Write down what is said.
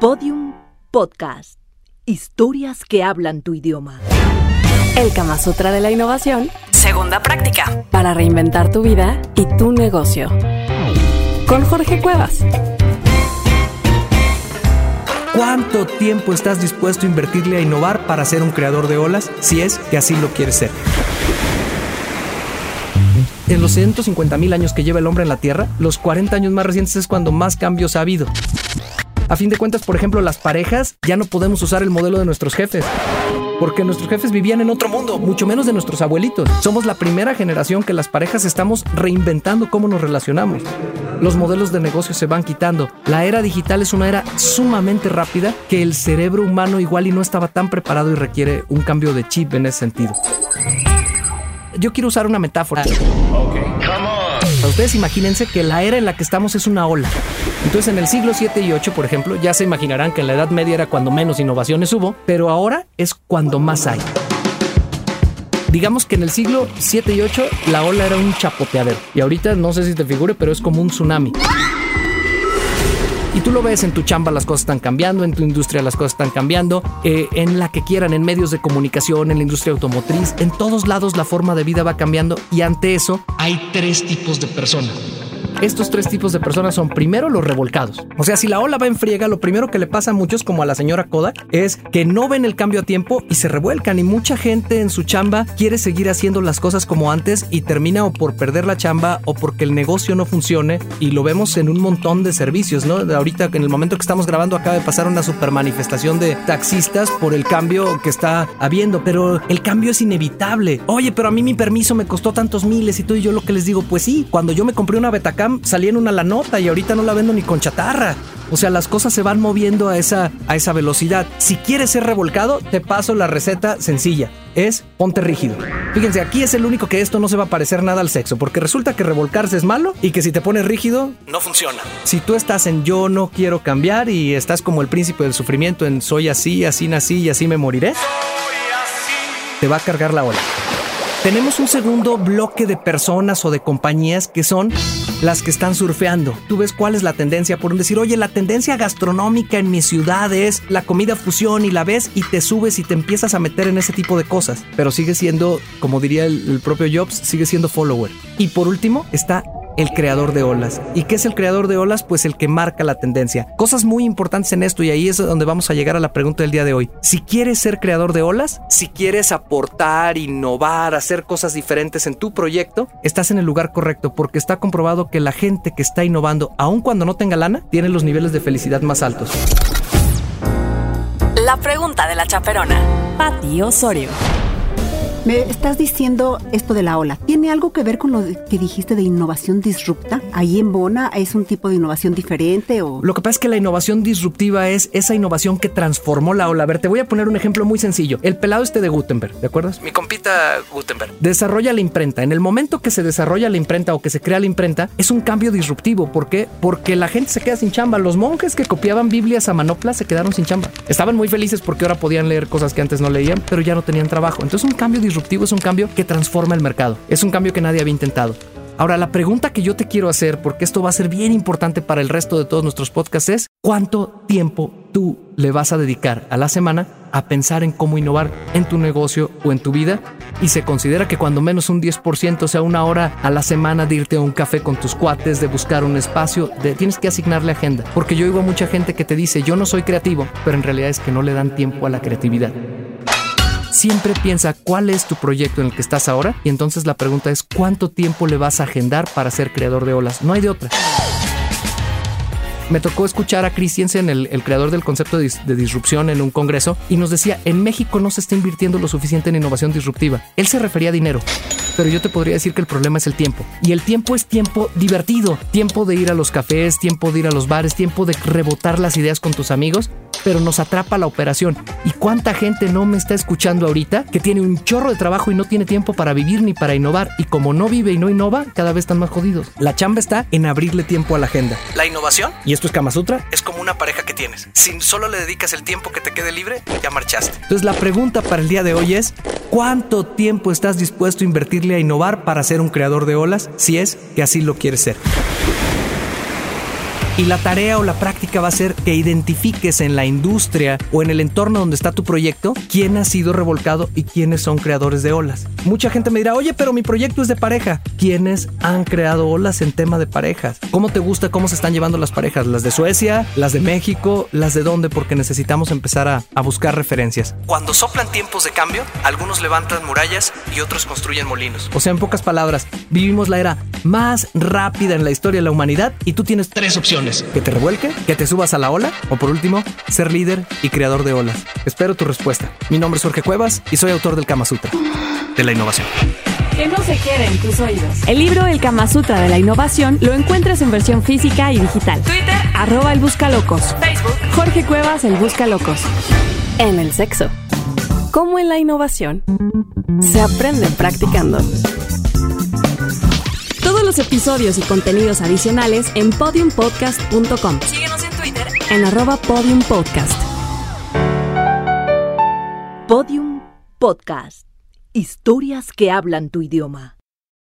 Podium Podcast. Historias que hablan tu idioma. El Kama Sutra de la Innovación. Segunda práctica. Para reinventar tu vida y tu negocio. Con Jorge Cuevas. ¿Cuánto tiempo estás dispuesto a invertirle a innovar para ser un creador de olas si es que así lo quieres ser? En los 150 mil años que lleva el hombre en la Tierra, los 40 años más recientes es cuando más cambios ha habido. A fin de cuentas, por ejemplo, las parejas ya no podemos usar el modelo de nuestros jefes. Porque nuestros jefes vivían en otro mundo, mucho menos de nuestros abuelitos. Somos la primera generación que las parejas estamos reinventando cómo nos relacionamos. Los modelos de negocio se van quitando. La era digital es una era sumamente rápida que el cerebro humano igual y no estaba tan preparado y requiere un cambio de chip en ese sentido. Yo quiero usar una metáfora. Ustedes imagínense que la era en la que estamos es una ola. Entonces en el siglo 7 y 8, por ejemplo, ya se imaginarán que en la Edad Media era cuando menos innovaciones hubo, pero ahora es cuando más hay. Digamos que en el siglo 7 y 8 la ola era un chapoteadero. Y ahorita no sé si te figure, pero es como un tsunami. Y tú lo ves en tu chamba, las cosas están cambiando, en tu industria las cosas están cambiando, eh, en la que quieran, en medios de comunicación, en la industria automotriz, en todos lados la forma de vida va cambiando y ante eso hay tres tipos de personas. Estos tres tipos de personas son primero los revolcados. O sea, si la ola va en friega, lo primero que le pasa a muchos, como a la señora Kodak, es que no ven el cambio a tiempo y se revuelcan. Y mucha gente en su chamba quiere seguir haciendo las cosas como antes y termina o por perder la chamba o porque el negocio no funcione. Y lo vemos en un montón de servicios, ¿no? Ahorita, en el momento que estamos grabando, acaba de pasar una super manifestación de taxistas por el cambio que está habiendo. Pero el cambio es inevitable. Oye, pero a mí mi permiso me costó tantos miles y todo. Y yo lo que les digo, pues sí, cuando yo me compré una Betacam salí en una la nota y ahorita no la vendo ni con chatarra. O sea, las cosas se van moviendo a esa, a esa velocidad. Si quieres ser revolcado, te paso la receta sencilla. Es ponte rígido. Fíjense, aquí es el único que esto no se va a parecer nada al sexo, porque resulta que revolcarse es malo y que si te pones rígido, no funciona. Si tú estás en yo no quiero cambiar y estás como el príncipe del sufrimiento en soy así, así nací y así me moriré, te va a cargar la ola. Tenemos un segundo bloque de personas o de compañías que son las que están surfeando. Tú ves cuál es la tendencia, por decir, oye, la tendencia gastronómica en mi ciudad es la comida fusión y la ves y te subes y te empiezas a meter en ese tipo de cosas. Pero sigue siendo, como diría el, el propio Jobs, sigue siendo follower. Y por último está el creador de olas. ¿Y qué es el creador de olas? Pues el que marca la tendencia. Cosas muy importantes en esto y ahí es donde vamos a llegar a la pregunta del día de hoy. Si quieres ser creador de olas, si quieres aportar, innovar, hacer cosas diferentes en tu proyecto, estás en el lugar correcto porque está comprobado que la gente que está innovando, aun cuando no tenga lana, tiene los niveles de felicidad más altos. La pregunta de la chaperona. Pati Osorio. Me estás diciendo esto de la ola. ¿Tiene algo que ver con lo que dijiste de innovación disrupta? ¿Ahí en Bona es un tipo de innovación diferente o...? Lo que pasa es que la innovación disruptiva es esa innovación que transformó la ola. A ver, te voy a poner un ejemplo muy sencillo. El pelado este de Gutenberg, ¿de acuerdas? Mi compita Gutenberg. Desarrolla la imprenta. En el momento que se desarrolla la imprenta o que se crea la imprenta, es un cambio disruptivo. ¿Por qué? Porque la gente se queda sin chamba. Los monjes que copiaban Biblias a manopla se quedaron sin chamba. Estaban muy felices porque ahora podían leer cosas que antes no leían, pero ya no tenían trabajo. Entonces un cambio disruptivo es un cambio que transforma el mercado. Es un cambio que nadie había intentado. Ahora, la pregunta que yo te quiero hacer, porque esto va a ser bien importante para el resto de todos nuestros podcasts, es ¿cuánto tiempo tú le vas a dedicar a la semana a pensar en cómo innovar en tu negocio o en tu vida? Y se considera que cuando menos un 10%, sea, una hora a la semana de irte a un café con tus cuates, de buscar un espacio, de, tienes que asignarle agenda. Porque yo oigo a mucha gente que te dice, yo no soy creativo, pero en realidad es que no le dan tiempo a la creatividad siempre piensa cuál es tu proyecto en el que estás ahora y entonces la pregunta es cuánto tiempo le vas a agendar para ser creador de olas. No hay de otra. Me tocó escuchar a Christiansen, el, el creador del concepto de, disrupción, en un congreso y nos decía, en México no se está invirtiendo lo suficiente en innovación disruptiva. Él se refería a dinero, pero yo te podría decir que el problema es el tiempo. Y el tiempo es tiempo divertido, tiempo de ir a los cafés, tiempo de ir a los bares, tiempo de rebotar las ideas con tus amigos pero nos atrapa la operación. ¿Y cuánta gente no me está escuchando ahorita que tiene un chorro de trabajo y no tiene tiempo para vivir ni para innovar? Y como no vive y no innova, cada vez están más jodidos. La chamba está en abrirle tiempo a la agenda. La innovación, y esto es Kama Sutra, es como una pareja que tienes. Si solo le dedicas el tiempo que te quede libre, ya marchaste. Entonces la pregunta para el día de hoy es, ¿cuánto tiempo estás dispuesto a invertirle a innovar para ser un creador de olas si es que así lo quieres ser? Y la tarea o la práctica va a ser que identifiques en la industria o en el entorno donde está tu proyecto quién ha sido revolcado y quiénes son creadores de olas. Mucha gente me dirá, oye, pero mi proyecto es de pareja. ¿Quiénes han creado olas en tema de parejas? ¿Cómo te gusta cómo se están llevando las parejas? ¿Las de Suecia? ¿Las de México? ¿Las de dónde? Porque necesitamos empezar a, a buscar referencias. Cuando soplan tiempos de cambio, algunos levantan murallas y otros construyen molinos. O sea, en pocas palabras, vivimos la era más rápida en la historia de la humanidad y tú tienes tres opciones. Que te revuelque, que te subas a la ola o por último, ser líder y creador de olas. Espero tu respuesta. Mi nombre es Jorge Cuevas y soy autor del Kama Sutra, de la innovación. Que no se quede en tus oídos. El libro El Kama Sutra de la Innovación lo encuentras en versión física y digital. Twitter, arroba el Buscalocos. Facebook, Jorge Cuevas, el Buscalocos. En el sexo. Como en la innovación, se aprende practicando. Los episodios y contenidos adicionales en podiumpodcast.com. Síguenos en Twitter en arroba podiumpodcast. Podium Podcast. Historias que hablan tu idioma.